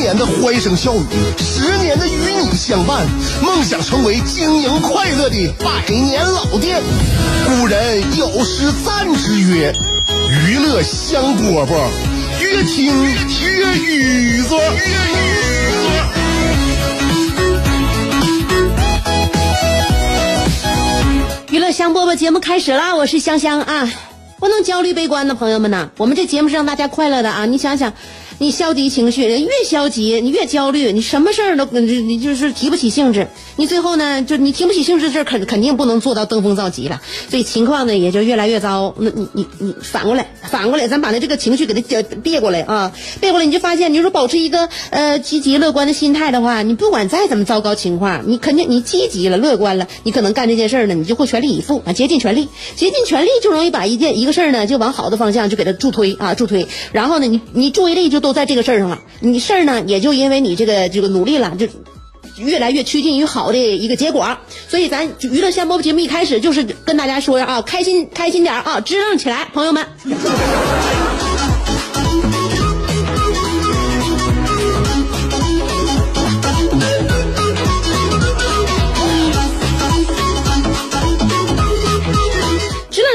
年的欢声笑语，十年的与你相伴，梦想成为经营快乐的百年老店。古人有诗赞之曰：“娱乐香饽饽，越听越雨左。”娱乐香饽饽节目开始啦！我是香香啊，不能焦虑悲观的朋友们呐，我们这节目是让大家快乐的啊！你想想。你消极情绪，人越消极，你越焦虑，你什么事儿都你你就是提不起兴致，你最后呢，就你提不起兴致，这肯肯定不能做到登峰造极了，所以情况呢也就越来越糟。那你你你反过来，反过来，咱把那这个情绪给它别过来啊，别过来，你就发现，你就说保持一个呃积极乐观的心态的话，你不管再怎么糟糕情况，你肯定你积极了，乐观了，你可能干这件事儿呢，你就会全力以赴啊，竭尽全力，竭尽全力就容易把一件一个事儿呢，就往好的方向就给它助推啊，助推，然后呢，你你注意力就都。都在这个事儿上了，你事儿呢也就因为你这个这个努力了，就越来越趋近于好的一个结果。所以咱娱乐香饽饽节目一开始就是跟大家说啊，开心开心点啊，支棱起来，朋友们。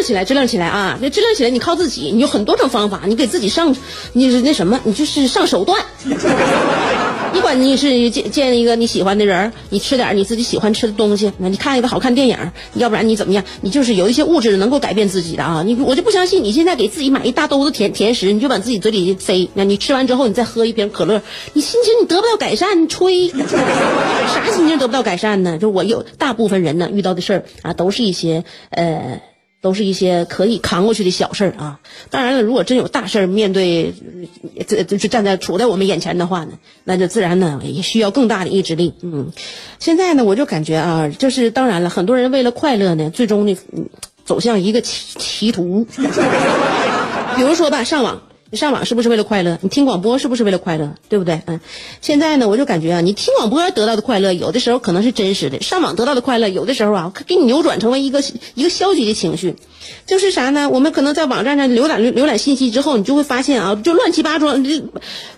起来，支棱起来啊！那支棱起来，你靠自己，你有很多种方法，你给自己上，你是那什么，你就是上手段。你管你是见见一个你喜欢的人，你吃点你自己喜欢吃的东西，那你看一个好看电影，要不然你怎么样？你就是有一些物质能够改变自己的啊！你我就不相信你现在给自己买一大兜子甜甜食，你就往自己嘴里塞，那你吃完之后，你再喝一瓶可乐，你心情你得不到改善，你吹 啥心情得不到改善呢？就我有大部分人呢遇到的事儿啊，都是一些呃。都是一些可以扛过去的小事儿啊。当然了，如果真有大事儿面对，这就是站在处在我们眼前的话呢，那就自然呢也需要更大的意志力。嗯，现在呢，我就感觉啊，就是当然了，很多人为了快乐呢，最终呢走向一个歧歧途。比如说吧，上网。上网是不是为了快乐？你听广播是不是为了快乐？对不对？嗯，现在呢，我就感觉啊，你听广播得到的快乐，有的时候可能是真实的；上网得到的快乐，有的时候啊，给你扭转成为一个一个消极的情绪。就是啥呢？我们可能在网站上浏览浏览信息之后，你就会发现啊，就乱七八糟、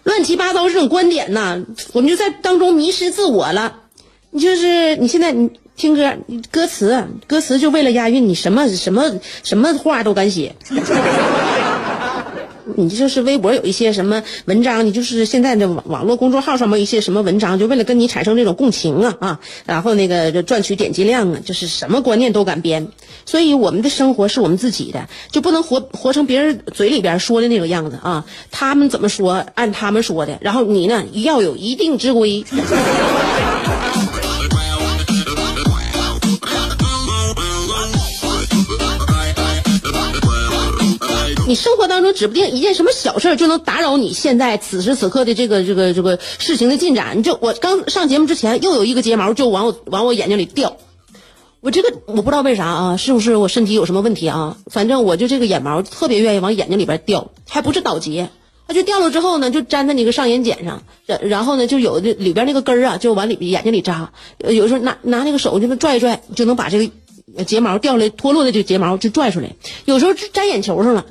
乱七八糟这种观点呐，我们就在当中迷失自我了。你就是你现在你听歌，歌词歌词就为了押韵，你什么什么什么话都敢写。你就是微博有一些什么文章，你就是现在的网网络公众号上面一些什么文章，就为了跟你产生这种共情啊啊，然后那个赚取点击量啊，就是什么观念都敢编。所以我们的生活是我们自己的，就不能活活成别人嘴里边说的那个样子啊。他们怎么说，按他们说的，然后你呢要有一定之规。你生活当中指不定一件什么小事就能打扰你现在此时此刻的这个这个这个事情的进展。你就我刚上节目之前，又有一个睫毛就往我往我眼睛里掉，我这个我不知道为啥啊，是不是我身体有什么问题啊？反正我就这个眼毛特别愿意往眼睛里边掉，还不是倒睫，它就掉了之后呢，就粘在那个上眼睑上，然然后呢就有的里边那个根儿啊，就往里眼睛里扎，有时候拿拿那个手就能拽一拽，就能把这个睫毛掉了脱落的这个睫毛就拽出来，有时候粘眼球上了。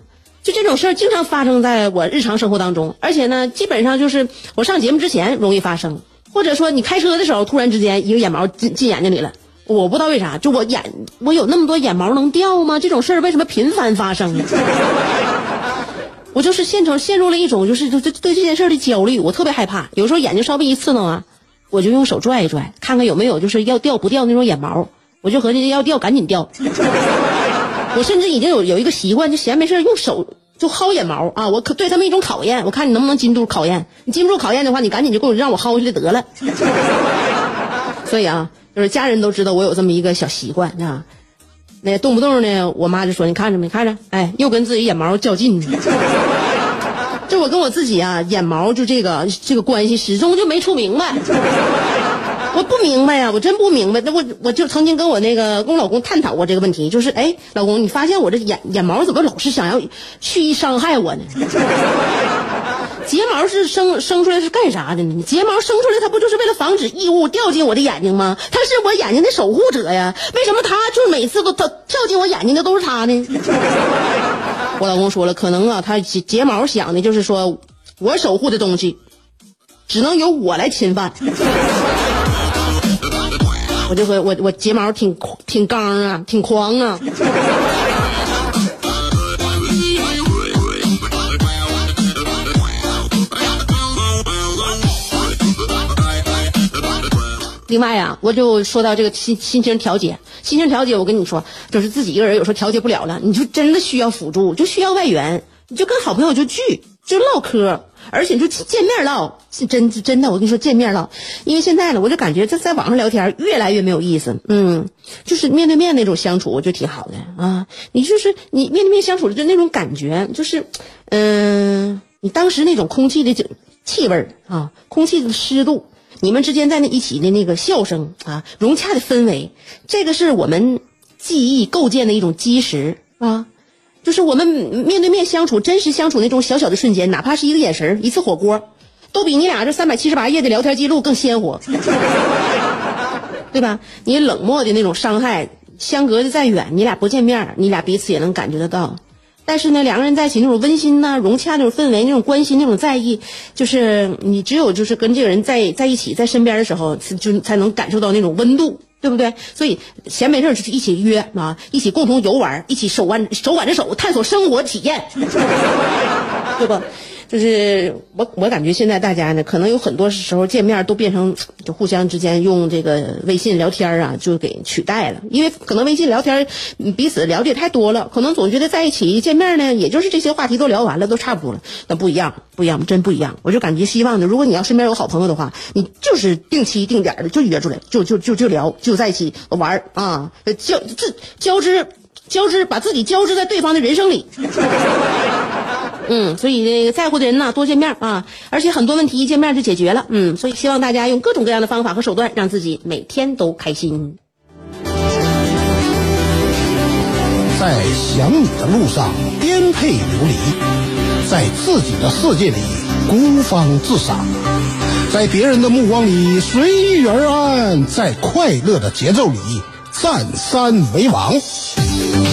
就这种事儿经常发生在我日常生活当中，而且呢，基本上就是我上节目之前容易发生，或者说你开车的时候突然之间一个眼毛进进眼睛里了，我不知道为啥，就我眼我有那么多眼毛能掉吗？这种事儿为什么频繁发生？我就是现成陷入了一种就是对对这件事的焦虑，我特别害怕，有时候眼睛稍微一刺挠啊，我就用手拽一拽，看看有没有就是要掉不掉那种眼毛，我就合计要掉赶紧掉。我甚至已经有有一个习惯，就闲没事用手就薅眼毛啊！我可对他们一种考验，我看你能不能经住考验。你经不住考验的话，你赶紧就给我让我薅下来得了。所以啊，就是家人都知道我有这么一个小习惯啊。那动不动呢，我妈就说：“你看着没？看着？哎，又跟自己眼毛较劲。”就我跟我自己啊，眼毛就这个这个关系始终就没处明白。我不明白呀、我真不明白。那我我就曾经跟我那个跟我老公探讨过这个问题，就是哎，老公，你发现我这眼眼毛怎么老是想要蓄意伤害我呢？睫毛是生生出来是干啥的呢？睫毛生出来它不就是为了防止异物掉进我的眼睛吗？它是我眼睛的守护者呀。为什么它就每次都它掉进我眼睛的都是它呢？我老公说了，可能啊，他睫毛想的就是说，我守护的东西，只能由我来侵犯。我就说我我睫毛挺挺刚啊，挺狂啊。另外啊、我就说到这个心心情调节，心情调节，我跟你说，就是自己一个人有时候调节不了了，你就真的需要辅助，就需要外援，你就跟好朋友就聚，就唠嗑，而且就见面唠，是真真的，我跟你说见面唠，因为现在呢，我就感觉在在网上聊天越来越没有意思，嗯，就是面对面那种相处我觉得挺好的啊，你就是你面对面相处的就那种感觉，就是，嗯、你当时那种空气的气味儿啊，空气的湿度。你们之间在那一起的那个笑声啊，融洽的氛围，这个是我们记忆构建的一种基石啊，就是我们面对面相处、真实相处那种小小的瞬间，哪怕是一个眼神、一次火锅，都比你俩这三百七十八页的聊天记录更鲜活，对吧？你冷漠的那种伤害，相隔的再远，你俩不见面，你俩彼此也能感觉得到。但是呢，两个人在一起那种温馨呐、融洽那种氛围、那种关心、那种在意，就是你只有就是跟这个人在在一起，在身边的时候，就才能感受到那种温度，对不对？所以闲没事儿就一起约啊，一起共同游玩，一起手挽手挽着手探索生活体验，对吧？就是我我感觉现在大家呢，可能有很多时候见面都变成就互相之间用这个微信聊天啊，就给取代了。因为可能微信聊天，彼此了解太多了，可能总觉得在一起见面呢，也就是这些话题都聊完了，都差不多了。那不一样，不一样，真不一样。我就感觉希望呢，如果你要身边有好朋友的话，你就是定期定点的就约出来，就就就就聊，就在一起玩儿啊，交这交织交织，把自己交织在对方的人生里。嗯，所以这个在乎的人呢，多见面啊，而且很多问题一见面就解决了。嗯，所以希望大家用各种各样的方法和手段，让自己每天都开心。在想你的路上颠沛流离，在自己的世界里孤芳自赏，在别人的目光里随遇而安，在快乐的节奏里占山为王。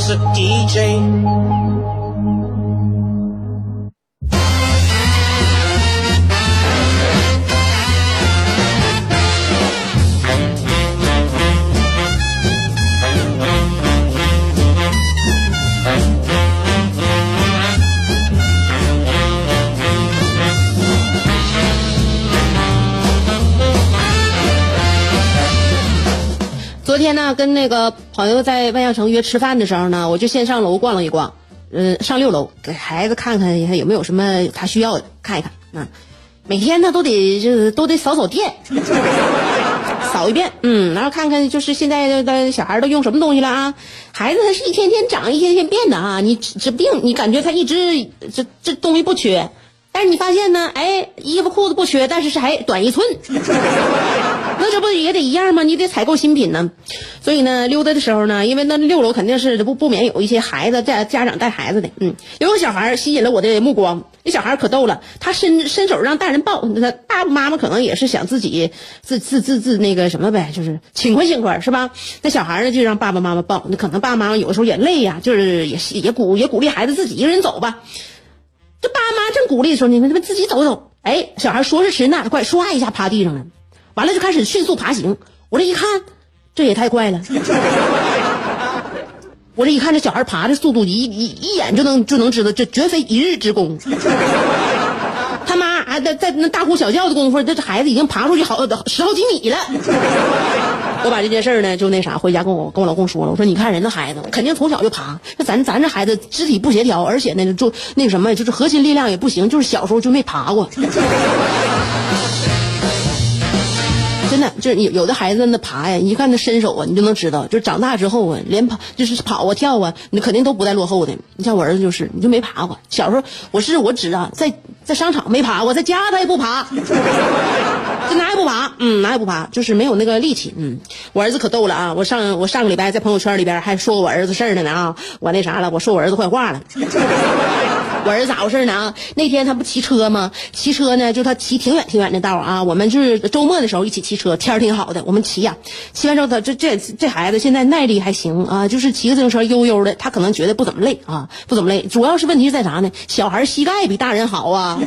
我就是 DJ。天呢，跟那个朋友在万象城约吃饭的时候呢，我就先上楼逛了一逛，嗯，上六楼给孩子看看有没有什么他需要的，看一看。嗯，每天呢都得就是都得扫扫店，扫一遍，嗯，然后看看就是现在的小孩都用什么东西了啊？孩子他是一天天长，一天天变的啊，你指指不定，你感觉他一直这这东西不缺，但是你发现呢，哎，衣服裤子不缺，但是是还短一寸。那这不也得一样吗？你得采购新品呢。所以呢，溜达的时候呢，因为那六楼肯定是不不免有一些孩子在家长带孩子的，嗯，有个小孩吸引了我的目光。那小孩可逗了，他伸伸手让大人抱，那爸爸妈妈可能也是想自己自自自自那个什么呗，就是勤快勤快是吧？那小孩呢就让爸爸妈妈抱，那可能爸爸妈妈有的时候也累呀、就是也也鼓也鼓励孩子自己一个人走吧。这爸妈正鼓励的时候，你们他妈自己走走。哎，小孩说时迟那时快，唰一下趴地上了，完了就开始迅速爬行。我这一看，这也太快了。我这一看这小孩爬的速度，一一一眼就能就能知道，这绝非一日之功。他妈还在在那大呼小叫的功夫，这这孩子已经爬出去好十好几米了。我把这件事呢，就那啥，回家跟我跟我老公说了，我说你看人家孩子肯定从小就爬，那咱咱这孩子肢体不协调，而且呢就那什么，就是核心力量也不行，就是小时候就没爬过。真的，就是有有的孩子那爬呀，一看那身手啊，你就能知道，就是长大之后啊，连跑就是跑啊跳啊，你肯定都不带落后的。你像我儿子就是，你就没爬过。小时候我是我指啊，在 在商场没爬过，在家他也不爬，这哪也不爬，嗯，哪也不爬，就是没有那个力气。嗯，我儿子可逗了啊！我上我上个礼拜在朋友圈里边还说我儿子事儿呢呢啊，我那啥了，我说我儿子坏话了。我儿子咋回事呢？啊，那天他不骑车吗？骑车呢，就他骑挺远挺远的道啊。我们就是周末的时候一起骑车，天儿挺好的，我们骑呀。骑完之后，他这这这孩子现在耐力还行啊，就是骑个自行车悠悠的，他可能觉得不怎么累啊，不怎么累。主要是问题是在啥呢？小孩膝盖比大人好啊。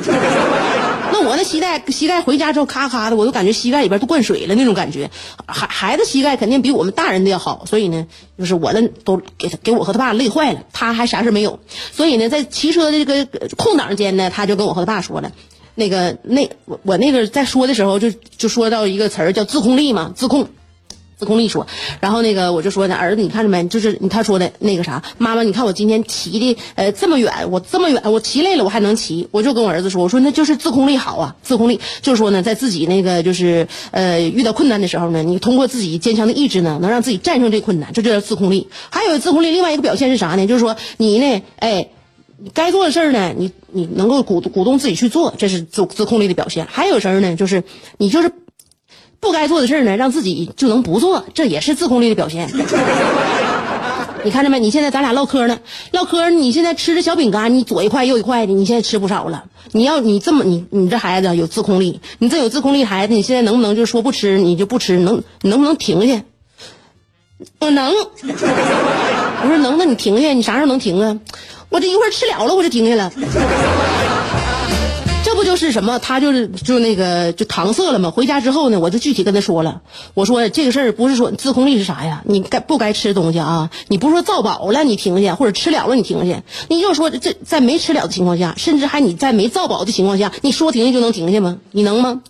那我那膝盖膝盖回家之后咔咔的，我就感觉膝盖里边都灌水了那种感觉。孩孩子膝盖肯定比我们大人的要好，所以呢，就是我那都给他给我和他爸累坏了，他还啥事没有。所以呢，在骑车的这个空档间呢，他就跟我和他爸说了，那个那我我那个在说的时候就就说到一个词儿叫自控力嘛，自控。自控力说，然后那个我就说呢，儿子你看着没？就是他说的那个啥，妈妈你看我今天骑的呃这么远，我这么远我骑累了我还能骑，我就跟我儿子说，我说那就是自控力好啊，自控力就是说呢，在自己那个就是呃遇到困难的时候呢，你通过自己坚强的意志呢，能让自己战胜这困难，这就叫自控力。还有自控力另外一个表现是啥呢？就是说你呢，哎。该做的事儿呢，你你能够鼓鼓动自己去做，这是自自控力的表现。还有事儿呢，就是你就是不该做的事儿呢，让自己就能不做，这也是自控力的表现。你看着没？你现在咱俩唠嗑呢，唠嗑，你现在吃的小饼干，你左一块右一块的，你现在吃不少了。你要你这么你你这孩子有自控力，你这有自控力孩子，你现在能不能就说不吃你就不吃？能能不能停下？我能。我说能，那你停下，你啥时候能停啊？我这一会儿吃了了，我就停下了。这不就是什么？他就是就那个就搪塞了嘛。回家之后呢，我就具体跟他说了。我说这个事儿不是说自控力是啥呀？你该不该吃东西啊？你不是说造饱了你停下，或者吃了了你停下？你就说这在没吃了的情况下，甚至还你在没造饱的情况下，你说停下就能停下吗？你能吗？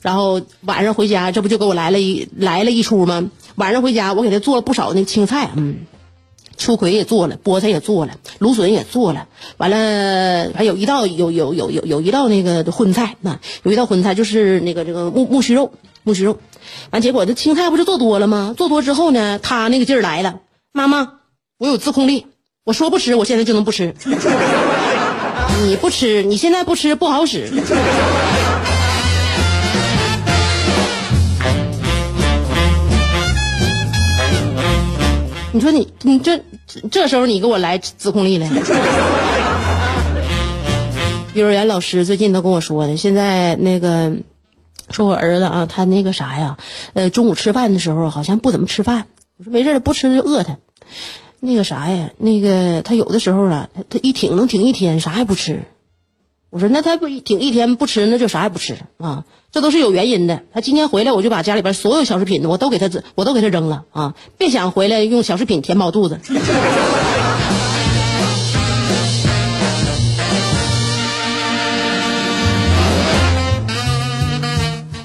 然后晚上回家，这不就给我来了一来了一出吗？晚上回家，我给他做了不少那青菜，嗯。秋葵也做了，菠菜也做了，芦笋也做了，完了还有一道有有有有有一道那个荤菜，那有一道荤菜就是那个这个木木须肉，木须肉，完结果这青菜不是做多了吗？做多之后呢，他那个劲儿来了，妈妈，我有自控力，我说不吃，我现在就能不吃，你不吃，你现在不吃不好使。你说你你这这时候你给我来自控力了？幼儿园老师最近都跟我说的，现在那个说我儿子啊，他那个啥呀，呃，中午吃饭的时候好像不怎么吃饭。我说没事不吃就饿他。那个啥呀，那个他有的时候啊，他一挺能挺一天，啥也不吃。我说那他不挺一天不吃，那就啥也不吃啊。这都是有原因的。他今天回来，我就把家里边所有小食品我都给他我都给他扔了啊！别想回来用小食品填饱肚子。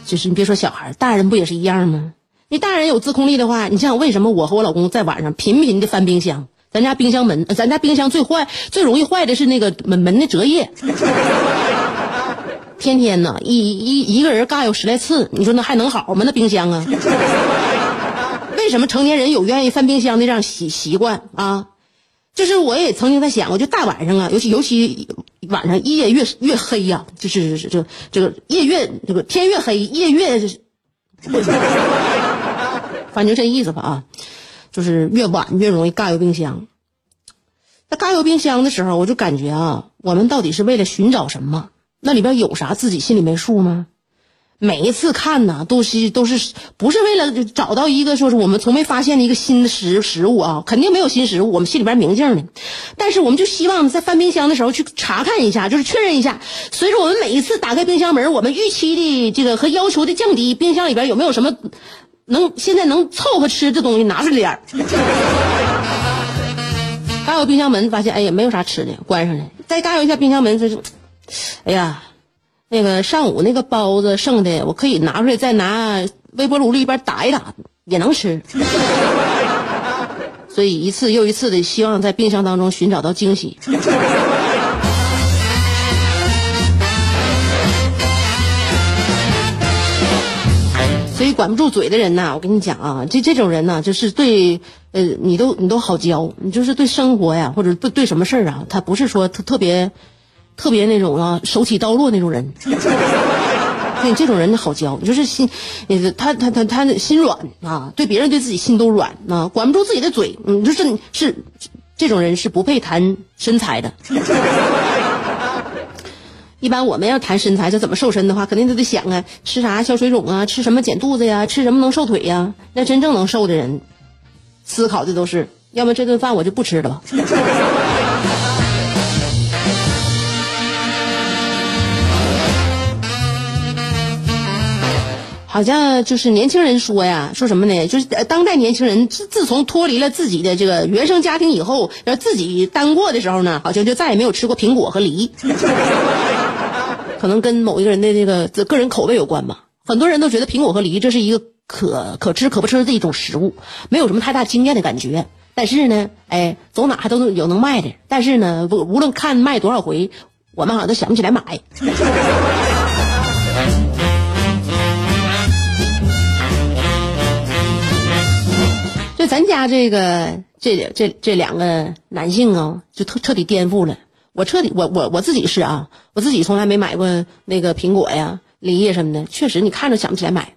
就是你别说小孩，大人不也是一样吗？你大人有自控力的话，你像为什么我和我老公在晚上频频的翻冰箱？咱家冰箱门，咱家冰箱最坏、最容易坏的是那个门门的折页。天天呢，一一一个人尬有十来次，你说那还能好吗？那冰箱啊，为什么成年人有愿意翻冰箱的这样习习惯啊？就是我也曾经在想过，就大晚上啊，尤其尤其晚上夜越越黑呀，就是这这个夜越这个天越黑，夜越，反正这意思吧啊，就是越晚越容易尬油冰箱。在尬油冰箱的时候，我就感觉啊，我们到底是为了寻找什么？那里边有啥自己心里没数吗？每一次看呢，都是都是不是为了找到一个说是我们从没发现的一个新的食食物啊？肯定没有新食物，我们心里边明镜的。但是我们就希望在翻冰箱的时候去查看一下，就是确认一下。随着我们每一次打开冰箱门，我们预期的这个和要求的降低，冰箱里边有没有什么能现在能凑合吃这东西拿出来点儿？嘎开冰箱门，发现哎呀没有啥吃的，关上了。再嘎开一下冰箱门，这是，哎呀，那个上午那个包子剩的，我可以拿出来再拿微波炉里边打一打，也能吃。所以一次又一次的希望在冰箱当中寻找到惊喜。管不住嘴的人呐，我跟你讲啊，这这种人呐，就是对呃你都你都好教，你就是对生活呀，或者对对什么事儿啊，他不是说特特别特别那种啊手起刀落那种人。对这种人好教，你就是心，呃，他他他他心软啊，对别人对自己心都软啊，管不住自己的嘴，你就是是这种人是不配谈身材的。一般我们要谈身材，就怎么瘦身的话，肯定都得想啊，吃啥消水肿啊，吃什么减肚子呀，吃什么能瘦腿呀？那真正能瘦的人，思考的都是，要么这顿饭我就不吃了吧。好像就是年轻人说呀，说什么呢？就是当代年轻人自自从脱离了自己的这个原生家庭以后，要自己单过的时候呢，好像就再也没有吃过苹果和梨。可能跟某一个人的这个个人口味有关吧。很多人都觉得苹果和梨这是一个可可吃可不吃的一种食物，没有什么太大惊艳的感觉。但是呢，哎，走哪还都有能卖的。但是呢，不无论看卖多少回，我们好像都想不起来买。就咱家这个这这这两个男性啊，就彻彻底颠覆了。我彻底我我我自己是啊，我自己从来没买过那个苹果呀、梨呀什么的。确实，你看着想不起来买，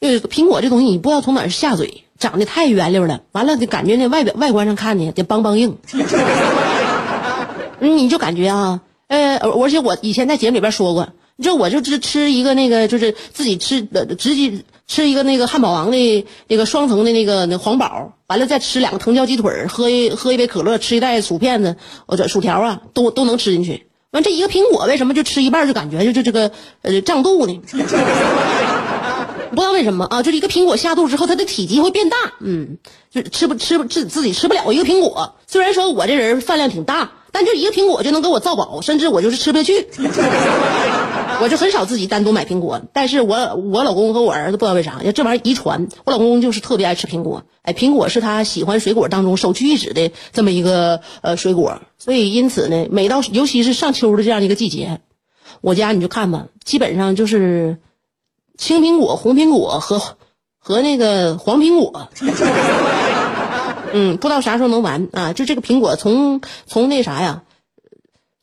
因为苹果这东西你不知道从哪儿下嘴，长得太圆溜了，完了就感觉那外表外观上看呢得梆梆硬。嗯，你就感觉啊，呃，而且我以前在节目里边说过，你知道我就吃吃一个那个就是自己吃的直接。吃一个那个汉堡王的那个双层的那个那皇堡，完了再吃两个藤椒鸡腿喝一喝一杯可乐，吃一袋薯片子或者薯条啊，都都能吃进去。完这一个苹果为什么就吃一半就感觉就就这个呃胀肚呢？不知道为什么啊，就是一个苹果下肚之后，它的体积会变大，嗯，就吃不吃不自自己吃不了一个苹果。虽然说我这人饭量挺大，但就一个苹果就能给我造饱，甚至我就是吃不下去。我就很少自己单独买苹果，但是我我老公和我儿子不知道为啥，这玩意儿遗传，我老公就是特别爱吃苹果，哎，苹果是他喜欢水果当中首屈一指的这么一个呃水果，所以因此呢，每到尤其是上秋的这样一个季节，我家你就看吧，基本上就是青苹果、红苹果和和那个黄苹果，嗯，不知道啥时候能完啊？就这个苹果从从那啥呀，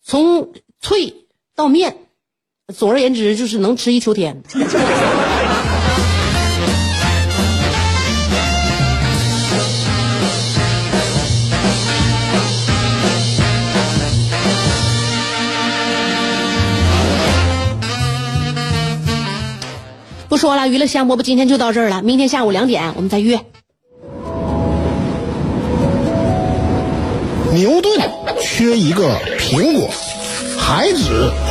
从脆到面。总而言之，就是能吃一秋天。不说了，娱乐香饽饽今天就到这儿了。明天下午两点我们再约。牛顿缺一个苹果，孩子。